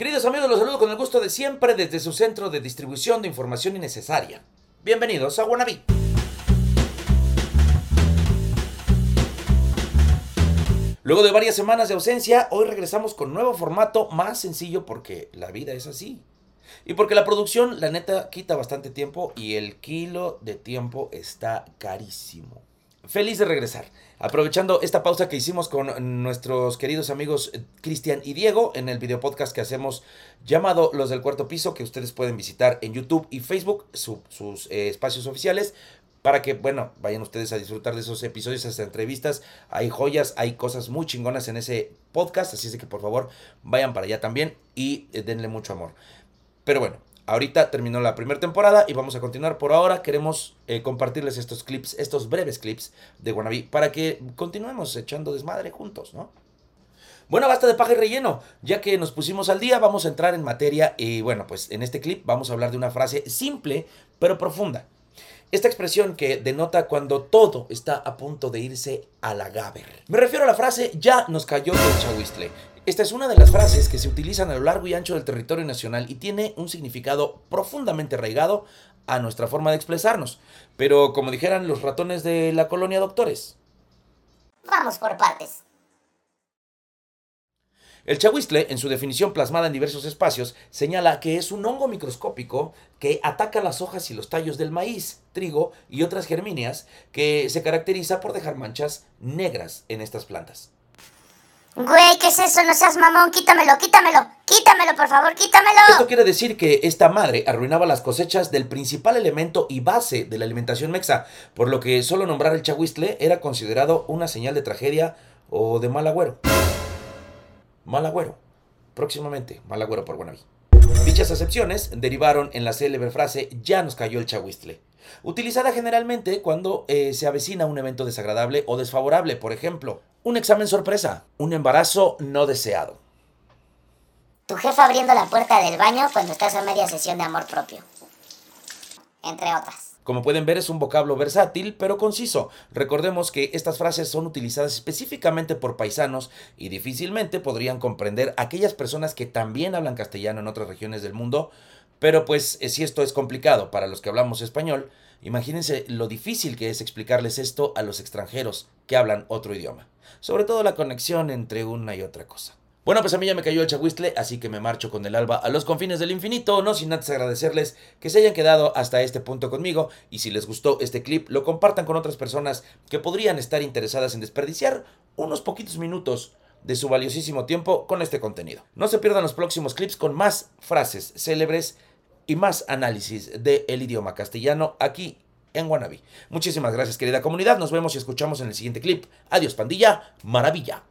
Queridos amigos, los saludo con el gusto de siempre desde su centro de distribución de información innecesaria. Bienvenidos a Wannabe. Luego de varias semanas de ausencia, hoy regresamos con nuevo formato más sencillo porque la vida es así. Y porque la producción, la neta, quita bastante tiempo y el kilo de tiempo está carísimo. Feliz de regresar. Aprovechando esta pausa que hicimos con nuestros queridos amigos eh, Cristian y Diego en el video podcast que hacemos llamado Los del Cuarto Piso, que ustedes pueden visitar en YouTube y Facebook, sus eh, espacios oficiales, para que, bueno, vayan ustedes a disfrutar de esos episodios, esas entrevistas. Hay joyas, hay cosas muy chingonas en ese podcast, así es que por favor vayan para allá también y eh, denle mucho amor. Pero bueno, Ahorita terminó la primera temporada y vamos a continuar. Por ahora queremos eh, compartirles estos clips, estos breves clips de Wannabe para que continuemos echando desmadre juntos, ¿no? Bueno, basta de paja y relleno. Ya que nos pusimos al día, vamos a entrar en materia y bueno, pues en este clip vamos a hablar de una frase simple pero profunda. Esta expresión que denota cuando todo está a punto de irse a la gaber. Me refiero a la frase ya nos cayó el chahuistle. Esta es una de las frases que se utilizan a lo largo y ancho del territorio nacional y tiene un significado profundamente arraigado a nuestra forma de expresarnos. Pero como dijeran los ratones de la colonia doctores. Vamos por partes. El chahuistle, en su definición plasmada en diversos espacios, señala que es un hongo microscópico que ataca las hojas y los tallos del maíz, trigo y otras germíneas, que se caracteriza por dejar manchas negras en estas plantas. Güey, ¿qué es eso? No seas mamón, quítamelo, quítamelo, quítamelo, por favor, quítamelo. Esto quiere decir que esta madre arruinaba las cosechas del principal elemento y base de la alimentación mexa, por lo que solo nombrar el chahuistle era considerado una señal de tragedia o de mal agüero. Mal agüero. Próximamente, mal agüero por Guanabí. Dichas acepciones derivaron en la célebre frase ya nos cayó el chahuistle, utilizada generalmente cuando eh, se avecina un evento desagradable o desfavorable, por ejemplo, un examen sorpresa, un embarazo no deseado. Tu jefa abriendo la puerta del baño cuando estás a media sesión de amor propio. Entre otras. Como pueden ver es un vocablo versátil pero conciso. Recordemos que estas frases son utilizadas específicamente por paisanos y difícilmente podrían comprender aquellas personas que también hablan castellano en otras regiones del mundo. Pero pues eh, si esto es complicado para los que hablamos español, imagínense lo difícil que es explicarles esto a los extranjeros que hablan otro idioma sobre todo la conexión entre una y otra cosa. Bueno, pues a mí ya me cayó el chahuistle, así que me marcho con el alba a los confines del infinito, no sin antes agradecerles que se hayan quedado hasta este punto conmigo y si les gustó este clip lo compartan con otras personas que podrían estar interesadas en desperdiciar unos poquitos minutos de su valiosísimo tiempo con este contenido. No se pierdan los próximos clips con más frases célebres y más análisis del idioma castellano aquí en Wannabe. Muchísimas gracias querida comunidad, nos vemos y escuchamos en el siguiente clip. Adiós pandilla, maravilla.